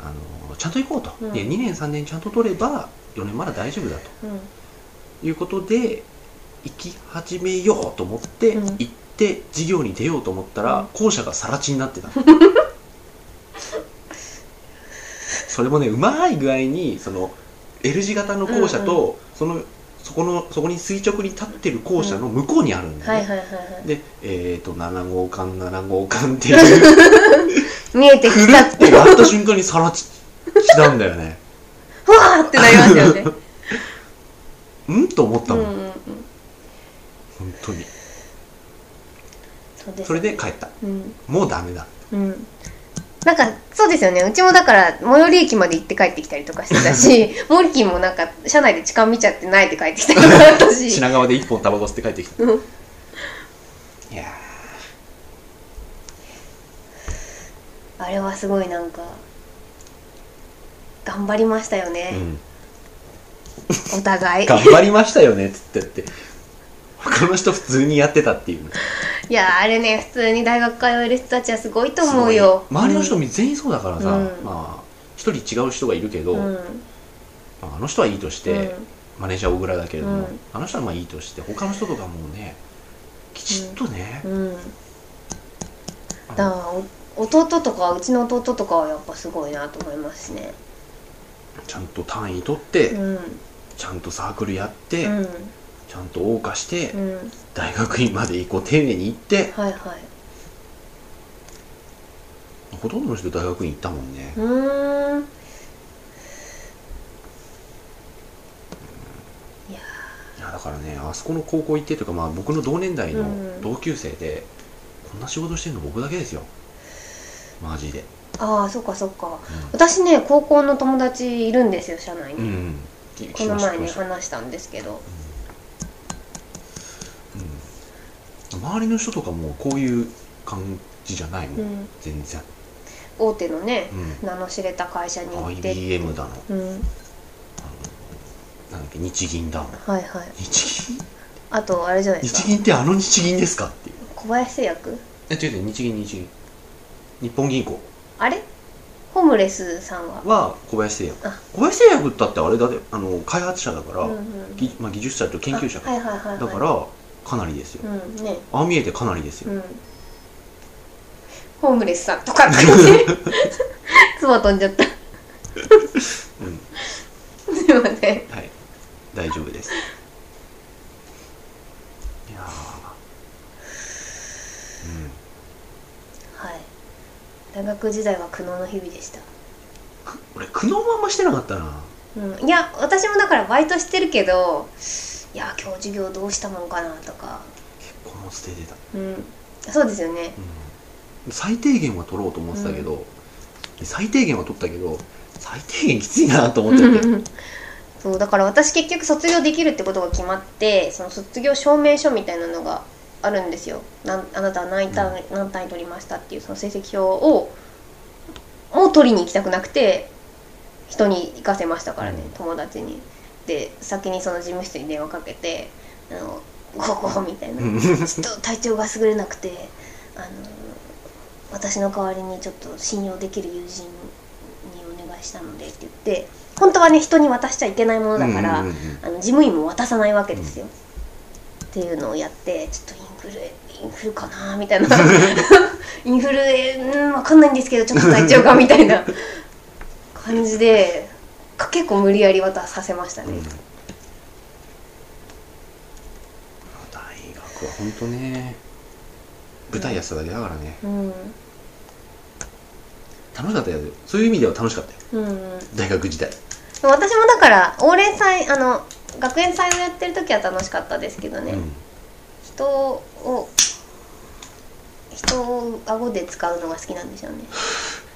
あのちゃんと行こうと、うん。で2年3年ちゃんと取れば4年まだ大丈夫だうん。ということで行き始めようと思って、うん。行って授業に出ようと思ったら、うん。校舎が更地になってた。それもねうまい具合にその L 字型の校舎と、そのそこのそこに垂直に立ってる校舎の向こうにあるんだよね、はいはいはいはい。でえっ、ー、と7号館7号館っていう 見えてくるきたってやった瞬間にさら地なんだよね。ふわーってなりますよね。うん？と思ったうん。うんうん本当に。そうです。それで帰った。うん。もうダメだ。うん。なんかそうですよね。うちもだから最寄り駅まで行って帰ってきたりとかしてたしモリキンもなんか車内で痴漢見ちゃって泣いて帰ってきたりとかたし。品川で一本タバコ吸って帰ってきた。うん。いやあれはすごいなんか頑張りましたよー、うね、ん、お互い。頑張りましたよねっつってって他の人普通にやってたっていう。いやあれね普通に大学通える人たちはすごいと思うよ。周りの人全員そうだからさ、うん。まあ一人違う人がいるけど、うん。まあ、あの人はいいとして、うん。マネージャー小倉だけれども、うん。あの人はまあいいとして他の人とかもうねきちっとね、うん。だからお弟とかうちの弟とかはやっぱすごいなと思いますね。ちゃんと単位取って、うん。ちゃんとサークルやって、うんちゃんと謳歌して、うん。大学院までこう丁寧に行って。はいはい。ほとんどの人大学院行ったもんね、うーん。いやだからねあそこの高校行ってというか、まあ、僕の同年代のうん。同級生で、こんな仕事してるの僕だけですよ。マジで。ああそっかそっか。私ね高校の友達いるんですよ社内に、うん、この前ね話したんですけど周りの人とかもこういう感じじゃないもん、うん。全然、大手のねう名の知れた会社に行ん、って。IBM だの。うん。なんだっけ日銀だの。はいはい。日銀？あとあれじゃないですか。日銀ってあの日銀ですかっていう。小林製薬？え違う違う日銀日銀。日本銀行。あれ？ホームレスさんは？は小林製薬。あ。小林製薬だってあれだってあの開発者だから、うんうんぎまあ、技術者と研究者はい、はい、だからかなりですよ、うんね。ああ見えてかなりですよ、うん。ホームレスさんとかって。感じ唾飛んじゃった。うん。すいませんはい。大丈夫です。いやー。はい。大学時代は苦悩の日々でした。俺苦悩まんましてなかったな。うん、いや私もだからバイトしてるけどいや今日授業どうしたもんかなとか。結構もう捨ててた、うん。そうですよね。うん、最低限は取ろうと思ってたけど、最低限は取ったけど最低限きついなと思ってて。そうだから私結局卒業できるってことが決まってその卒業証明書みたいなのがあるんですよ。なんあなたは何単位、何単位取りましたっていうその成績表をもう取りに行きたくなくて人に行かせましたからね、うん。友達にで先にその事務室に電話かけて「あの こうこう」みたいな。うん。ちょっと体調が優れなくてあの私の代わりにちょっと信用できる友人にお願いしたのでって言って本当はね人に渡しちゃいけないものだから、あの事務員も渡さないわけですよ、っていうのをやってちょっとインフルインフルかなみたいな。インフルうん分かんないんですけどちょっと体調がみたいな感じでか結構無理やり渡させましたね、うん。大学は本当ね舞台やってただけだからね、うん。楽しかったよ。そういう意味では楽しかったよ。うん。うん大学時代。私もだから往年祭あの学園祭をやってる時は楽しかったですけどね、うん。人を人を顎で使うのが好きなんでしょうね。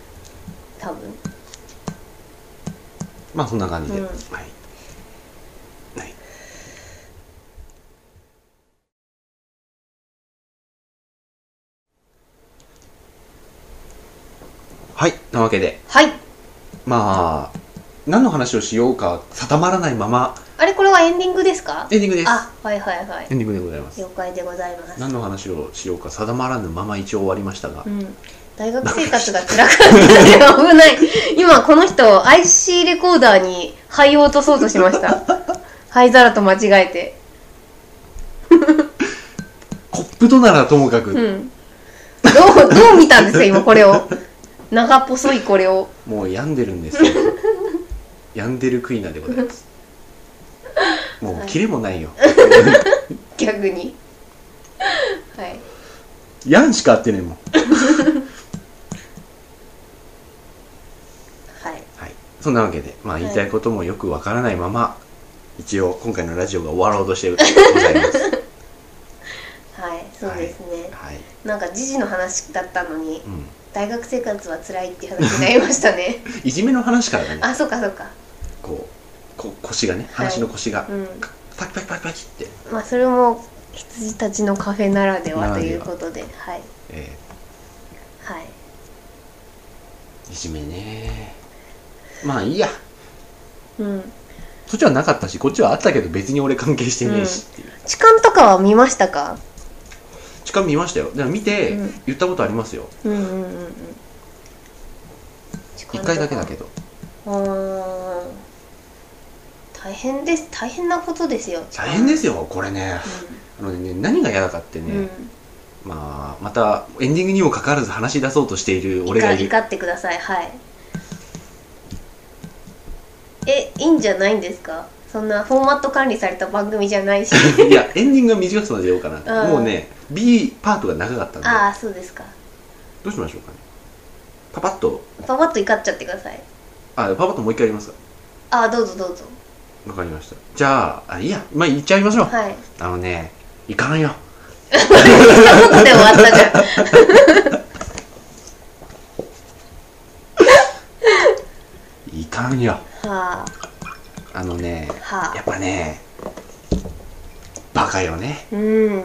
多分まあそんな感じで、うん。はい、はい、はい。なわけで。はい。まあ何の話をしようか定まらないまま。あれこれはエンディングですか？エンディングです。あはいはいはい。エンディングでございます。了解でございます。何の話をしようか定まらぬまま一応終わりましたが、うん大学生活が辛かった。の で危ない。今この人 IC レコーダーに灰を落とそうとしました。灰皿と間違えて。コップとならともかく、うん。どうどう見たんですか今これを。長っぽいこれを。もう病んでるんですよ。病んでるクイナでございます。もうキレもないよ。逆に。はい。やんしかあってねえもんはいはいそんなわけでまあはい言いたいこともよくわからないまま、一応今回のラジオが終わろうとしてございますはいそうですね、はい、なんか時事の話だったのにうん、大学生活は辛いっていう話になりましたね。いじめの話からだね。あそうかそうか。こうこ腰がねはい。話の腰が、うん。パキパキパキパキって、まあそれも羊たちのカフェならではということでは。い。えはい。ーいじめねまあいいや。うん。そっちはなかったしこっちはあったけど別に俺関係してねえしっていう、痴漢とかは見ましたか？痴漢見ましたよ。でも見てうん。言ったことありますよ。うんうんうんうん。一回だけだけど。どあー大変です。大変なことですよ。大変ですよこれね。あのね何が嫌だかってね、うん、うんまあまたエンディングにもかかわらず話し出そうとしている俺がいる。怒ってください。はいえいいんじゃないんですか？そんなフォーマット管理された番組じゃないし。いやエンディングが短くさせようかなうん。もうね B パートが長かったんで。ああそうですか。どうしましょうかね。パパッと。パパッと怒っちゃってください。あパパッともう一回やりますか。ああどうぞどうぞ。わかりました。じゃああいいや。まあ言っちゃいましょう、はい。あのねいかんよ一言で終わったじゃん。いかんよはあ。のねあはあ。やっぱねバカよね。うん。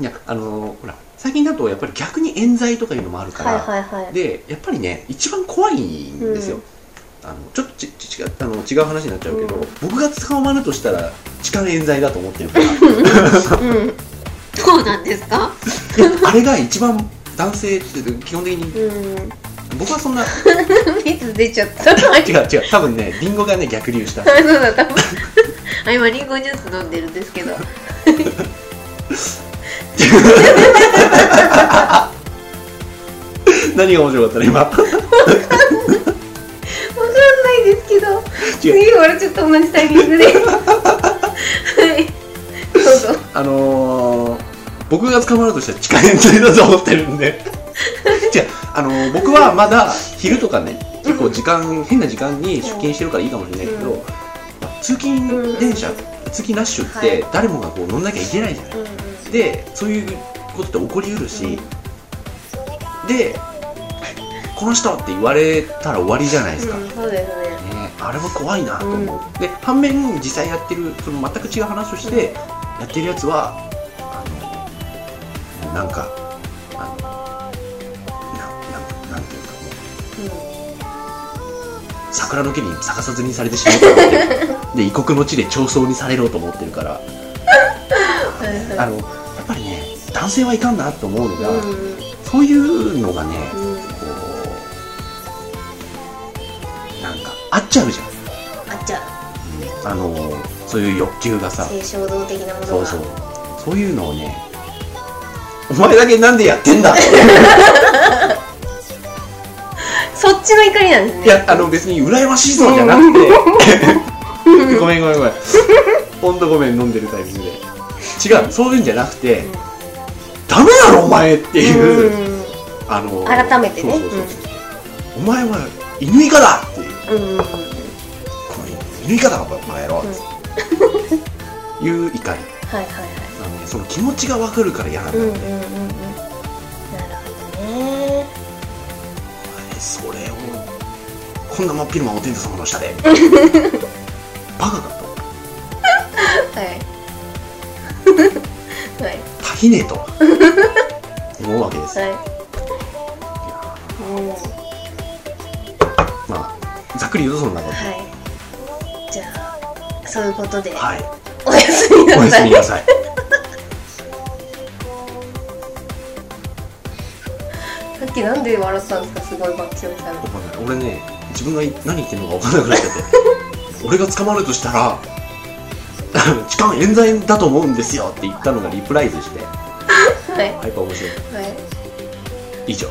いやあのほら最近だとやっぱり逆に冤罪とかいうのもあるから、はいはいはい。でやっぱりね一番怖いんですよ、うん。あのちょっとちち違うあの違う話になっちゃうけど、うん。僕が捕まるとしたら痴漢冤罪だと思ってるから。うん。そうなんですか？あれが一番男性って基本的にうん僕はそんな 蜜出ちゃった。違う違う多分ねリンゴがね逆流した。そうだ多分。あ今リンゴジュース飲んでるんですけど。何が面白かったの今？わかんない。ですけど。次笑っちゃった同じタイミングで。はい。どうぞ。あのー、僕が捕まるとしたら痴漢冤罪だと思ってるんで。違う。あのー僕はまだ昼とかね結構時間変な時間に出勤してるからいいかもしれないけど、うん。まあ通勤電車、通勤ラッシュっはい。て誰もがこう乗んなきゃいけないじゃない、うんうん。でそういうことって起こりうるし、でこの人って言われたら終わりじゃないですか、うん、そうですね。ね、あれは怖いなと思う、で反面実際やってるその全く違う話をしてやってるやつはあのなんか桜の木に逆さずにされてしまうと思ってるで異国の地で長僧にされろと思ってるから。あのやっぱりね男性はいかんなと思うのが、うん。そういうのがねうん。こうなんか合っちゃうじゃん。あじゃああのそういう欲求がさ。性衝動的なものが。そうそう。そういうのをねお前だけなんでやってんだって ちの怒りなんですね。いやあの別に羨ましいぞじゃなくて。ごめんごめんごめん。ほんとごめん飲んでるタイミングで。違うそういうんじゃなくて、ダメだろお前っていう、うん。あの改めてね。お前は犬以下だっていう。犬以下だろお前やろっていう怒り。はいはいはい。その気持ちが分かるから嫌なんだよね、こんな真っ昼間お天道様の下で。バカかと。はい。はい。足りねえと。思うわけです、はい。まあざっくり言うとそんなこと。い。じゃあそういうことで。はい。おやすみおやなさい。すみなさい。さっきなんで笑ったんですか？すごい爆笑されてわかん俺ね自分が何言ってるのか分かんなくなっちゃって。俺が捕まるとしたら 痴漢冤罪だと思うんですよって言ったのがリプライズして。はい。やっぱ面白い。はい。以上。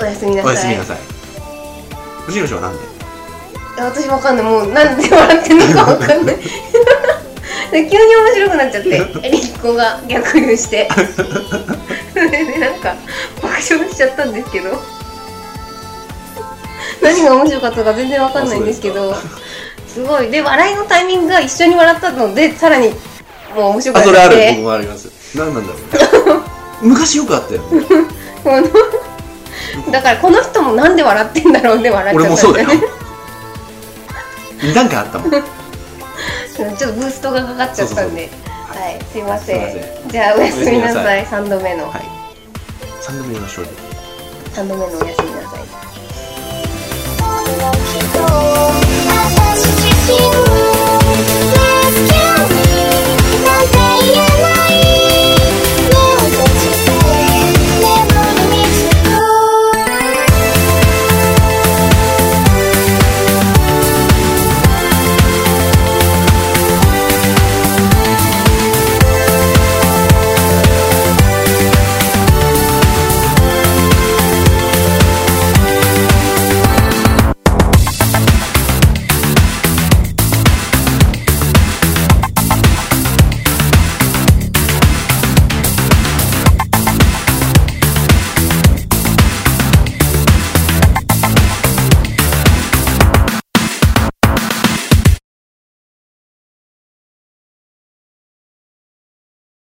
おやすみなさい。おやすみなさい。藤野氏はなんで私わかんない。もうなんで笑ってんのかわかんない。で急に面白くなっちゃってリッコが逆流して。それでなんか爆笑しちゃったんですけど何が面白かったか全然わかんないんですけどすごい。で笑いのタイミングが一緒に笑ったのでさらにもう面白くあそれある。僕もあります。何なんだろう。昔よくあったよね。だからこの人もなんで笑ってんだろうで笑っちゃった俺もそうだよ。なんかあったもん。ちょっとブーストがかかっちゃったんで。はい。すいません。じゃあおやすみなささい。3度目の、はい。3度目言いましょうよ3度目のおやすみなさい私自身